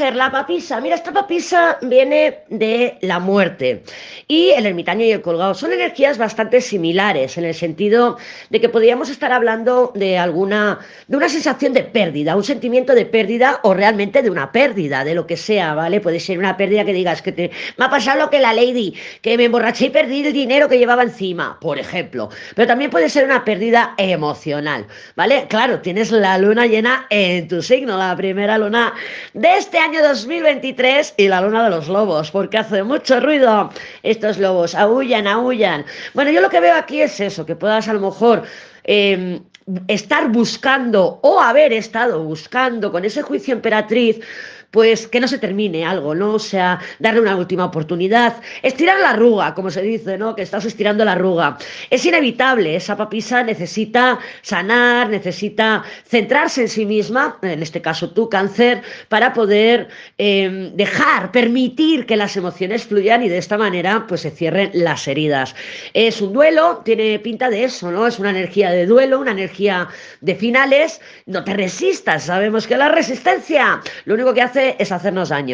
la papisa. Mira, esta papisa viene de la muerte. Y el ermitaño y el colgado son energías bastante similares, en el sentido de que podríamos estar hablando de alguna, de una sensación de pérdida, un sentimiento de pérdida o realmente de una pérdida, de lo que sea, ¿vale? Puede ser una pérdida que digas que te, me ha pasado lo que la lady, que me emborraché y perdí el dinero que llevaba encima, por ejemplo. Pero también puede ser una pérdida emocional, ¿vale? Claro, tienes la luna llena en tu signo, la primera luna de este año 2023 y la luna de los lobos, porque hace mucho ruido estos lobos, aullan, aullan. Bueno, yo lo que veo aquí es eso, que puedas a lo mejor... Eh, estar buscando o haber estado buscando con ese juicio emperatriz pues que no se termine algo, ¿no? O sea, darle una última oportunidad, estirar la arruga, como se dice, ¿no? Que estás estirando la arruga. Es inevitable, esa papisa necesita sanar, necesita centrarse en sí misma, en este caso tu cáncer, para poder eh, dejar, permitir que las emociones fluyan y de esta manera pues se cierren las heridas. Es un duelo, tiene pinta de eso, ¿no? Es una de duelo, una energía de finales, no te resistas, sabemos que la resistencia lo único que hace es hacernos daño.